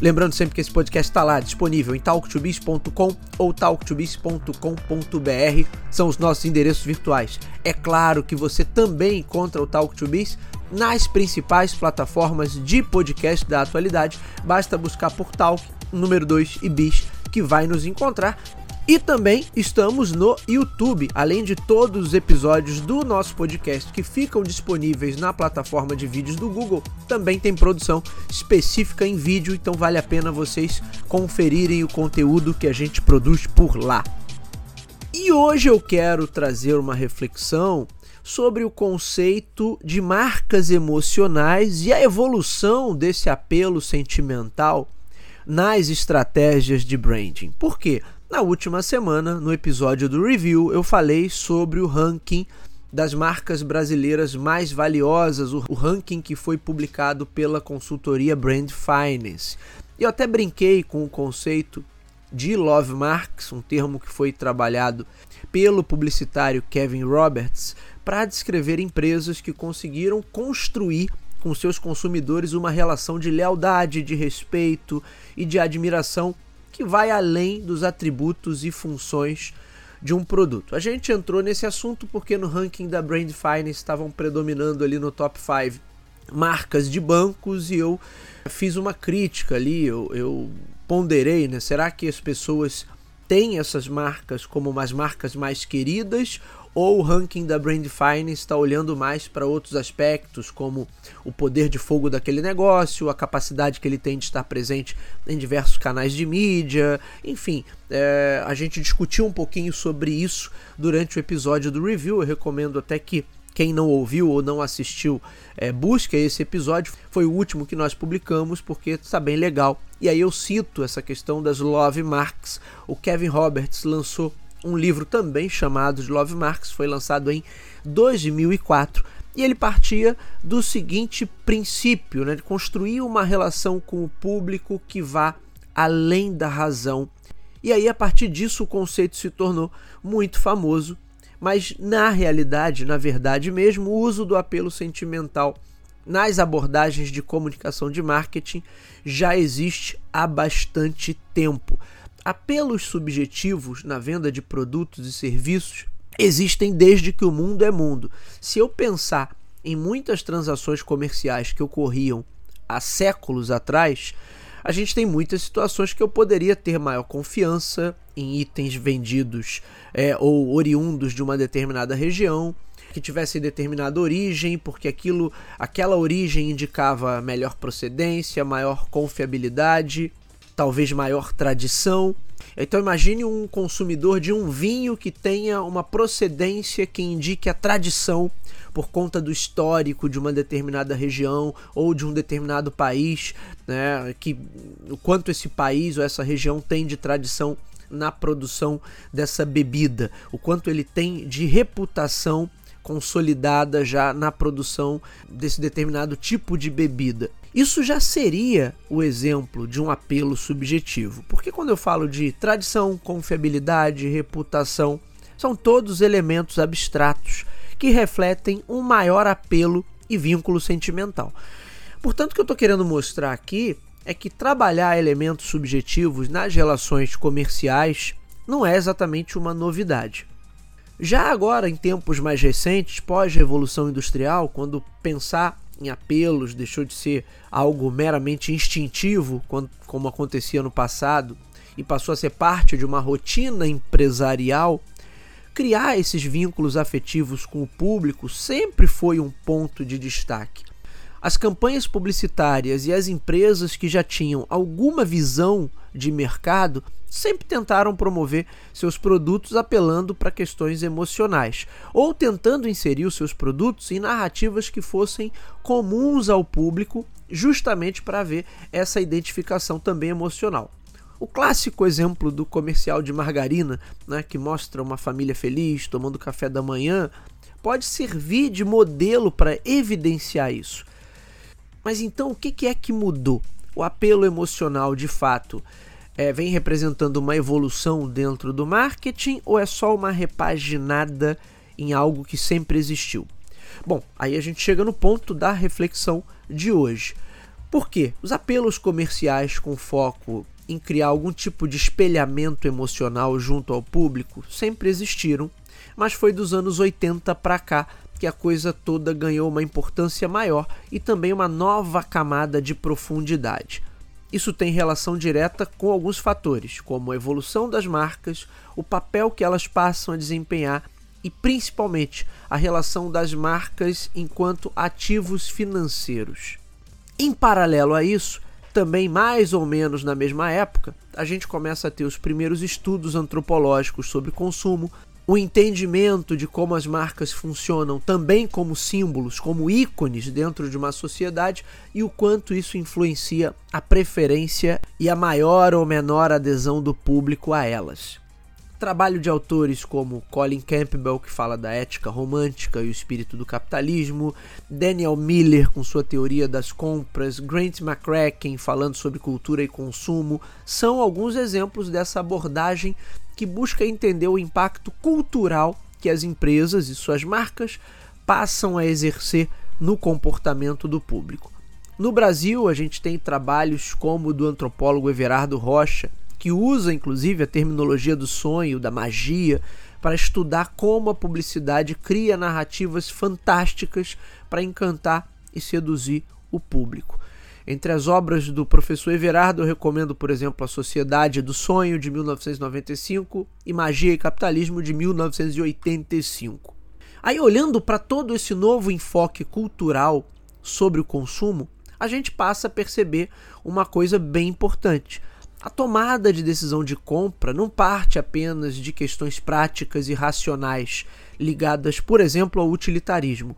Lembrando sempre que esse podcast está lá disponível em talktobiz.com ou talktobiz.com.br, são os nossos endereços virtuais. É claro que você também encontra o Talk to Biz nas principais plataformas de podcast da atualidade. Basta buscar por Talk, número 2 e Bis, que vai nos encontrar. E também estamos no YouTube, além de todos os episódios do nosso podcast que ficam disponíveis na plataforma de vídeos do Google, também tem produção específica em vídeo, então vale a pena vocês conferirem o conteúdo que a gente produz por lá. E hoje eu quero trazer uma reflexão sobre o conceito de marcas emocionais e a evolução desse apelo sentimental nas estratégias de branding. Por quê? Na última semana, no episódio do review, eu falei sobre o ranking das marcas brasileiras mais valiosas, o ranking que foi publicado pela consultoria Brand Finance. Eu até brinquei com o conceito de love marks, um termo que foi trabalhado pelo publicitário Kevin Roberts para descrever empresas que conseguiram construir com seus consumidores uma relação de lealdade, de respeito e de admiração que vai além dos atributos e funções de um produto. A gente entrou nesse assunto porque no ranking da Brand Finance estavam predominando ali no top 5 marcas de bancos e eu fiz uma crítica ali, eu, eu ponderei, né? Será que as pessoas têm essas marcas como umas marcas mais queridas ou o ranking da Brand Finance está olhando mais para outros aspectos, como o poder de fogo daquele negócio, a capacidade que ele tem de estar presente em diversos canais de mídia, enfim, é, a gente discutiu um pouquinho sobre isso durante o episódio do review. Eu recomendo até que quem não ouviu ou não assistiu, é, busque esse episódio. Foi o último que nós publicamos porque está bem legal. E aí eu cito essa questão das Love Marks. O Kevin Roberts lançou um livro também chamado de Love Marks, foi lançado em 2004 e ele partia do seguinte princípio, né, de construir uma relação com o público que vá além da razão. E aí a partir disso o conceito se tornou muito famoso, mas na realidade, na verdade mesmo, o uso do apelo sentimental nas abordagens de comunicação de marketing já existe há bastante tempo. Apelos subjetivos na venda de produtos e serviços existem desde que o mundo é mundo. Se eu pensar em muitas transações comerciais que ocorriam há séculos atrás, a gente tem muitas situações que eu poderia ter maior confiança em itens vendidos é, ou oriundos de uma determinada região que tivessem determinada origem, porque aquilo, aquela origem indicava melhor procedência, maior confiabilidade talvez maior tradição. Então imagine um consumidor de um vinho que tenha uma procedência que indique a tradição por conta do histórico de uma determinada região ou de um determinado país, né, que o quanto esse país ou essa região tem de tradição na produção dessa bebida, o quanto ele tem de reputação consolidada já na produção desse determinado tipo de bebida. Isso já seria o exemplo de um apelo subjetivo, porque quando eu falo de tradição, confiabilidade, reputação, são todos elementos abstratos que refletem um maior apelo e vínculo sentimental. Portanto, o que eu estou querendo mostrar aqui é que trabalhar elementos subjetivos nas relações comerciais não é exatamente uma novidade. Já agora, em tempos mais recentes, pós-revolução industrial, quando pensar em apelos, deixou de ser algo meramente instintivo, como acontecia no passado, e passou a ser parte de uma rotina empresarial, criar esses vínculos afetivos com o público sempre foi um ponto de destaque. As campanhas publicitárias e as empresas que já tinham alguma visão de mercado sempre tentaram promover seus produtos apelando para questões emocionais ou tentando inserir os seus produtos em narrativas que fossem comuns ao público, justamente para ver essa identificação também emocional. O clássico exemplo do comercial de margarina, né, que mostra uma família feliz tomando café da manhã, pode servir de modelo para evidenciar isso. Mas então o que é que mudou? O apelo emocional de fato é, vem representando uma evolução dentro do marketing ou é só uma repaginada em algo que sempre existiu? Bom, aí a gente chega no ponto da reflexão de hoje. Por quê? Os apelos comerciais com foco em criar algum tipo de espelhamento emocional junto ao público sempre existiram, mas foi dos anos 80 para cá que a coisa toda ganhou uma importância maior e também uma nova camada de profundidade. Isso tem relação direta com alguns fatores, como a evolução das marcas, o papel que elas passam a desempenhar e principalmente a relação das marcas enquanto ativos financeiros. Em paralelo a isso, também mais ou menos na mesma época, a gente começa a ter os primeiros estudos antropológicos sobre consumo, o entendimento de como as marcas funcionam também como símbolos, como ícones dentro de uma sociedade e o quanto isso influencia a preferência e a maior ou menor adesão do público a elas. Trabalho de autores como Colin Campbell, que fala da ética romântica e o espírito do capitalismo, Daniel Miller, com sua teoria das compras, Grant McCracken, falando sobre cultura e consumo, são alguns exemplos dessa abordagem que busca entender o impacto cultural que as empresas e suas marcas passam a exercer no comportamento do público. No Brasil, a gente tem trabalhos como o do antropólogo Everardo Rocha, que usa inclusive a terminologia do sonho, da magia, para estudar como a publicidade cria narrativas fantásticas para encantar e seduzir o público. Entre as obras do professor Everardo, eu recomendo, por exemplo, A Sociedade do Sonho, de 1995, e Magia e Capitalismo, de 1985. Aí, olhando para todo esse novo enfoque cultural sobre o consumo, a gente passa a perceber uma coisa bem importante. A tomada de decisão de compra não parte apenas de questões práticas e racionais ligadas, por exemplo, ao utilitarismo.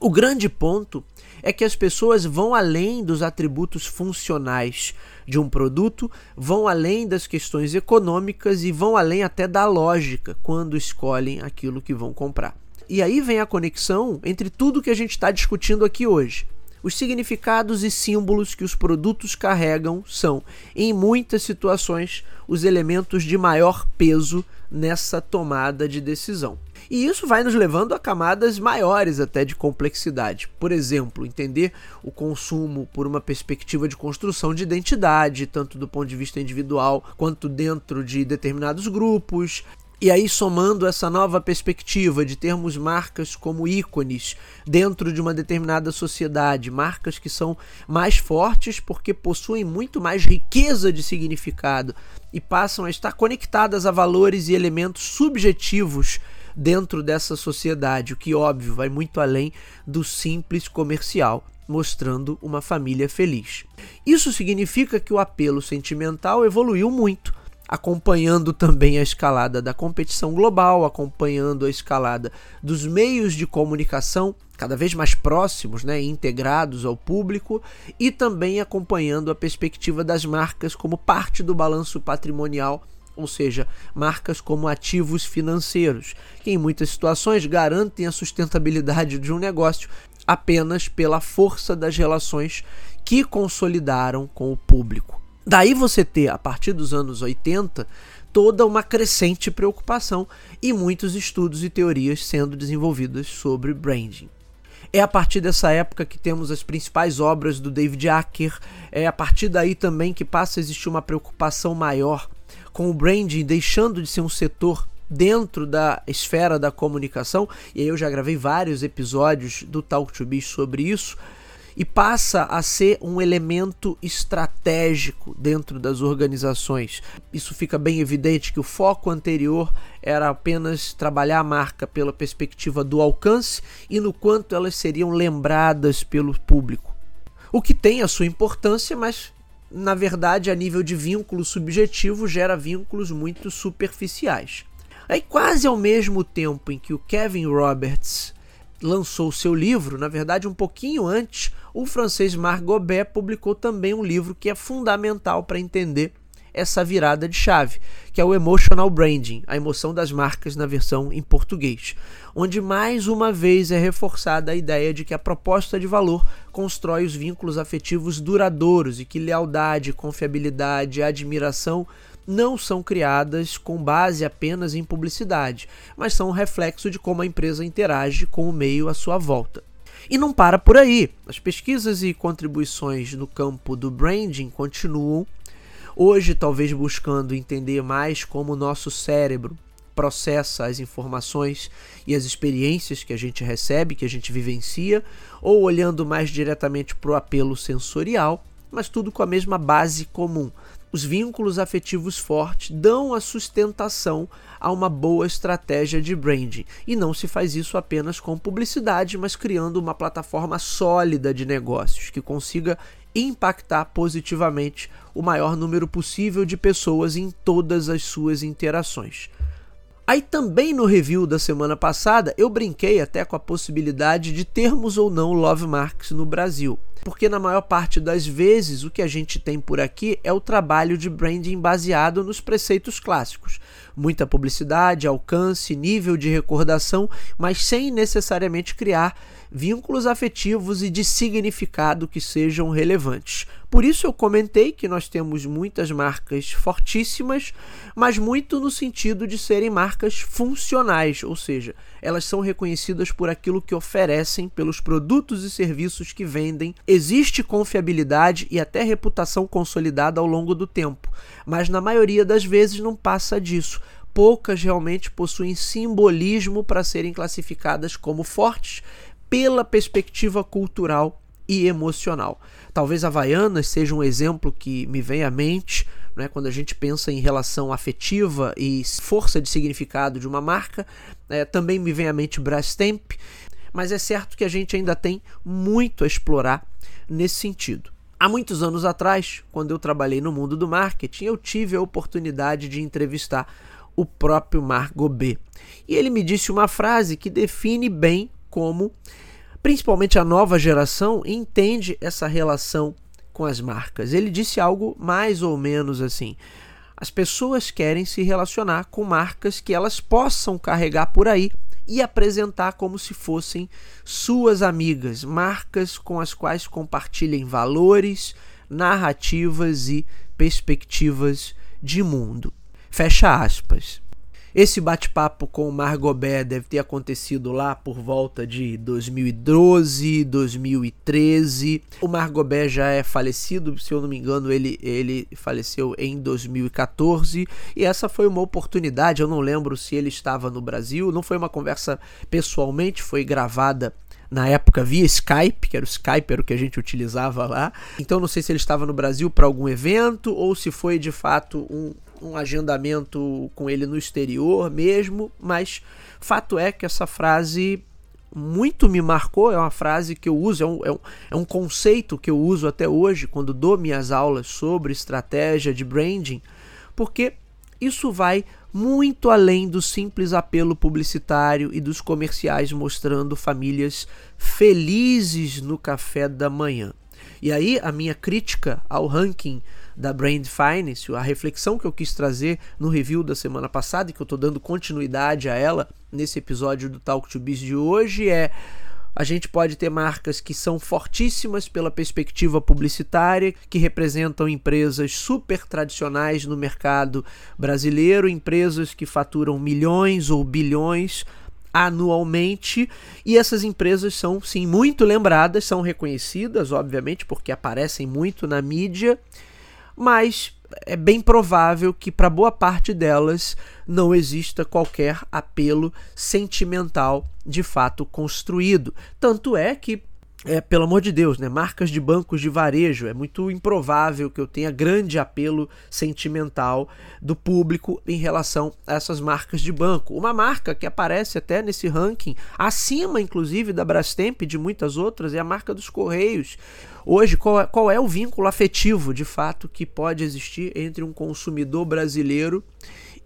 O grande ponto é que as pessoas vão além dos atributos funcionais de um produto, vão além das questões econômicas e vão além até da lógica quando escolhem aquilo que vão comprar. E aí vem a conexão entre tudo que a gente está discutindo aqui hoje. Os significados e símbolos que os produtos carregam são, em muitas situações, os elementos de maior peso nessa tomada de decisão. E isso vai nos levando a camadas maiores até de complexidade. Por exemplo, entender o consumo por uma perspectiva de construção de identidade, tanto do ponto de vista individual quanto dentro de determinados grupos, e aí, somando essa nova perspectiva de termos marcas como ícones dentro de uma determinada sociedade, marcas que são mais fortes porque possuem muito mais riqueza de significado e passam a estar conectadas a valores e elementos subjetivos dentro dessa sociedade, o que, óbvio, vai muito além do simples comercial mostrando uma família feliz. Isso significa que o apelo sentimental evoluiu muito acompanhando também a escalada da competição global, acompanhando a escalada dos meios de comunicação cada vez mais próximos, né, integrados ao público e também acompanhando a perspectiva das marcas como parte do balanço patrimonial, ou seja, marcas como ativos financeiros, que em muitas situações garantem a sustentabilidade de um negócio apenas pela força das relações que consolidaram com o público. Daí você ter, a partir dos anos 80, toda uma crescente preocupação e muitos estudos e teorias sendo desenvolvidas sobre branding. É a partir dessa época que temos as principais obras do David Acker, é a partir daí também que passa a existir uma preocupação maior com o branding deixando de ser um setor dentro da esfera da comunicação, e aí eu já gravei vários episódios do Talk to Biz sobre isso, e passa a ser um elemento estratégico dentro das organizações. Isso fica bem evidente que o foco anterior era apenas trabalhar a marca pela perspectiva do alcance e no quanto elas seriam lembradas pelo público. O que tem a sua importância, mas na verdade, a nível de vínculo subjetivo, gera vínculos muito superficiais. Aí, quase ao mesmo tempo em que o Kevin Roberts lançou seu livro, na verdade, um pouquinho antes, o francês Marc Gobet publicou também um livro que é fundamental para entender essa virada de chave, que é o emotional branding, a emoção das marcas na versão em português, onde mais uma vez é reforçada a ideia de que a proposta de valor constrói os vínculos afetivos duradouros e que lealdade, confiabilidade, admiração não são criadas com base apenas em publicidade, mas são um reflexo de como a empresa interage com o meio à sua volta. E não para por aí. As pesquisas e contribuições no campo do branding continuam, hoje talvez buscando entender mais como o nosso cérebro processa as informações e as experiências que a gente recebe, que a gente vivencia, ou olhando mais diretamente para o apelo sensorial, mas tudo com a mesma base comum, os vínculos afetivos fortes dão a sustentação a uma boa estratégia de branding. E não se faz isso apenas com publicidade, mas criando uma plataforma sólida de negócios que consiga impactar positivamente o maior número possível de pessoas em todas as suas interações. Aí também no review da semana passada eu brinquei até com a possibilidade de termos ou não love marks no Brasil porque na maior parte das vezes o que a gente tem por aqui é o trabalho de branding baseado nos preceitos clássicos. Muita publicidade, alcance, nível de recordação, mas sem necessariamente criar vínculos afetivos e de significado que sejam relevantes. Por isso eu comentei que nós temos muitas marcas fortíssimas, mas muito no sentido de serem marcas funcionais, ou seja, elas são reconhecidas por aquilo que oferecem, pelos produtos e serviços que vendem. Existe confiabilidade e até reputação consolidada ao longo do tempo, mas na maioria das vezes não passa disso poucas realmente possuem simbolismo para serem classificadas como fortes pela perspectiva cultural e emocional. Talvez Havaianas seja um exemplo que me vem à mente né, quando a gente pensa em relação afetiva e força de significado de uma marca. É, também me vem à mente Brastemp, mas é certo que a gente ainda tem muito a explorar nesse sentido. Há muitos anos atrás, quando eu trabalhei no mundo do marketing, eu tive a oportunidade de entrevistar o próprio Marc Gobet. E ele me disse uma frase que define bem como principalmente a nova geração entende essa relação com as marcas. Ele disse algo mais ou menos assim: as pessoas querem se relacionar com marcas que elas possam carregar por aí e apresentar como se fossem suas amigas, marcas com as quais compartilhem valores, narrativas e perspectivas de mundo. Fecha aspas. Esse bate-papo com o Margobé deve ter acontecido lá por volta de 2012, 2013. O Margobé já é falecido, se eu não me engano, ele, ele faleceu em 2014. E essa foi uma oportunidade, eu não lembro se ele estava no Brasil, não foi uma conversa pessoalmente, foi gravada na época via Skype, que era o Skype era o que a gente utilizava lá. Então não sei se ele estava no Brasil para algum evento ou se foi de fato um, um agendamento com ele no exterior mesmo, mas fato é que essa frase muito me marcou, é uma frase que eu uso, é um, é um, é um conceito que eu uso até hoje quando dou minhas aulas sobre estratégia de branding, porque isso vai muito além do simples apelo publicitário e dos comerciais mostrando famílias felizes no café da manhã. E aí a minha crítica ao ranking da Brand Finance, a reflexão que eu quis trazer no review da semana passada e que eu estou dando continuidade a ela nesse episódio do Talk to Biz de hoje é a gente pode ter marcas que são fortíssimas pela perspectiva publicitária, que representam empresas super tradicionais no mercado brasileiro, empresas que faturam milhões ou bilhões anualmente e essas empresas são sim muito lembradas, são reconhecidas, obviamente, porque aparecem muito na mídia mas é bem provável que para boa parte delas não exista qualquer apelo sentimental de fato construído. Tanto é que é, pelo amor de Deus, né? Marcas de bancos de varejo. É muito improvável que eu tenha grande apelo sentimental do público em relação a essas marcas de banco. Uma marca que aparece até nesse ranking, acima inclusive da Brastemp e de muitas outras, é a marca dos Correios. Hoje, qual é, qual é o vínculo afetivo de fato que pode existir entre um consumidor brasileiro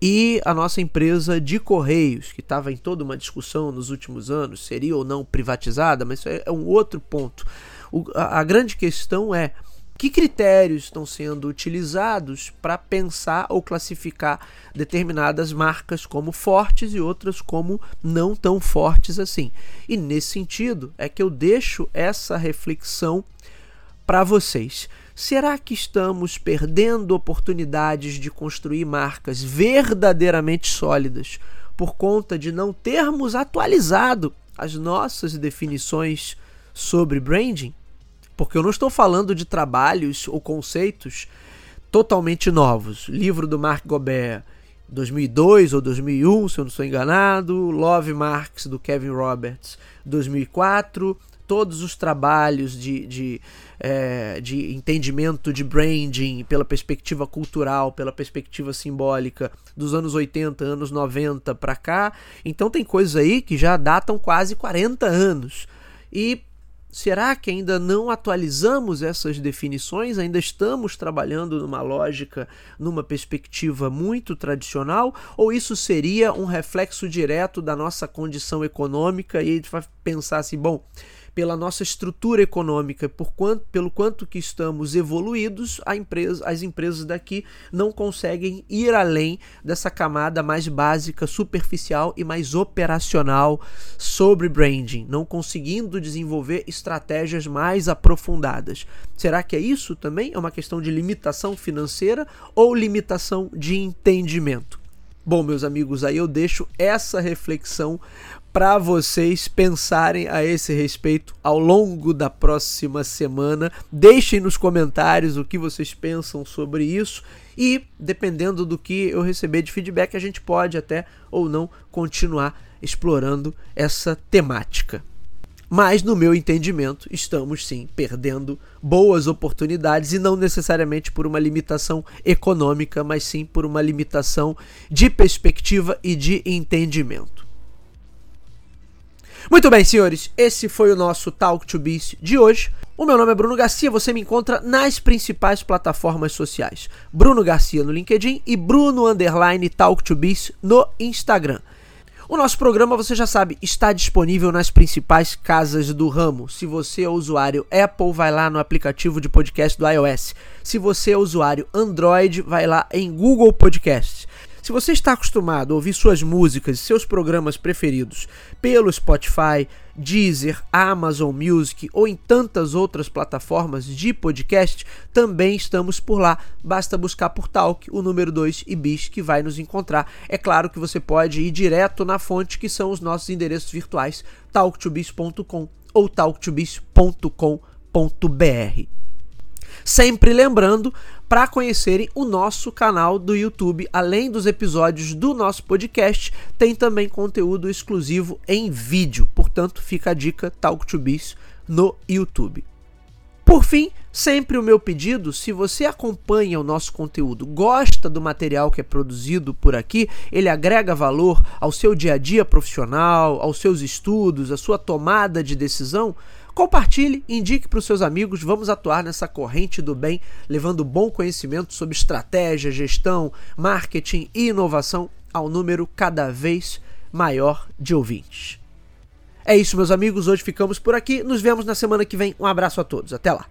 e a nossa empresa de Correios, que estava em toda uma discussão nos últimos anos, seria ou não privatizada, mas isso é um outro ponto. O, a, a grande questão é que critérios estão sendo utilizados para pensar ou classificar determinadas marcas como fortes e outras como não tão fortes assim. E nesse sentido é que eu deixo essa reflexão para vocês. Será que estamos perdendo oportunidades de construir marcas verdadeiramente sólidas por conta de não termos atualizado as nossas definições sobre branding? Porque eu não estou falando de trabalhos ou conceitos totalmente novos. Livro do Mark Gobert, 2002 ou 2001, se eu não estou enganado. Love Marks, do Kevin Roberts, 2004. Todos os trabalhos de, de, é, de entendimento de branding pela perspectiva cultural, pela perspectiva simbólica dos anos 80, anos 90 para cá. Então tem coisas aí que já datam quase 40 anos. E Será que ainda não atualizamos essas definições? Ainda estamos trabalhando numa lógica, numa perspectiva muito tradicional? Ou isso seria um reflexo direto da nossa condição econômica e a gente vai pensar assim, bom, pela nossa estrutura econômica, por quanto, pelo quanto que estamos evoluídos, empresa, as empresas daqui não conseguem ir além dessa camada mais básica, superficial e mais operacional sobre branding, não conseguindo desenvolver estratégias mais aprofundadas. Será que é isso também? É uma questão de limitação financeira ou limitação de entendimento? Bom, meus amigos, aí eu deixo essa reflexão para vocês pensarem a esse respeito ao longo da próxima semana. Deixem nos comentários o que vocês pensam sobre isso e, dependendo do que eu receber de feedback, a gente pode até ou não continuar explorando essa temática. Mas, no meu entendimento, estamos sim perdendo boas oportunidades e não necessariamente por uma limitação econômica, mas sim por uma limitação de perspectiva e de entendimento. Muito bem, senhores, esse foi o nosso Talk to Biz de hoje. O meu nome é Bruno Garcia, você me encontra nas principais plataformas sociais. Bruno Garcia no LinkedIn e Bruno Underline Talk to Biz no Instagram. O nosso programa, você já sabe, está disponível nas principais casas do ramo. Se você é usuário Apple, vai lá no aplicativo de podcast do iOS. Se você é usuário Android, vai lá em Google Podcasts. Se você está acostumado a ouvir suas músicas e seus programas preferidos pelo Spotify, Deezer, Amazon Music ou em tantas outras plataformas de podcast, também estamos por lá. Basta buscar por Talk, o número 2 e Bis que vai nos encontrar. É claro que você pode ir direto na fonte que são os nossos endereços virtuais talktobis.com ou talktobis.com.br. Sempre lembrando para conhecerem o nosso canal do YouTube, além dos episódios do nosso podcast, tem também conteúdo exclusivo em vídeo. Portanto, fica a dica Talk to Biz no YouTube. Por fim, sempre o meu pedido, se você acompanha o nosso conteúdo, gosta do material que é produzido por aqui, ele agrega valor ao seu dia a dia profissional, aos seus estudos, à sua tomada de decisão, Compartilhe, indique para os seus amigos, vamos atuar nessa corrente do bem, levando bom conhecimento sobre estratégia, gestão, marketing e inovação ao número cada vez maior de ouvintes. É isso, meus amigos, hoje ficamos por aqui, nos vemos na semana que vem. Um abraço a todos, até lá.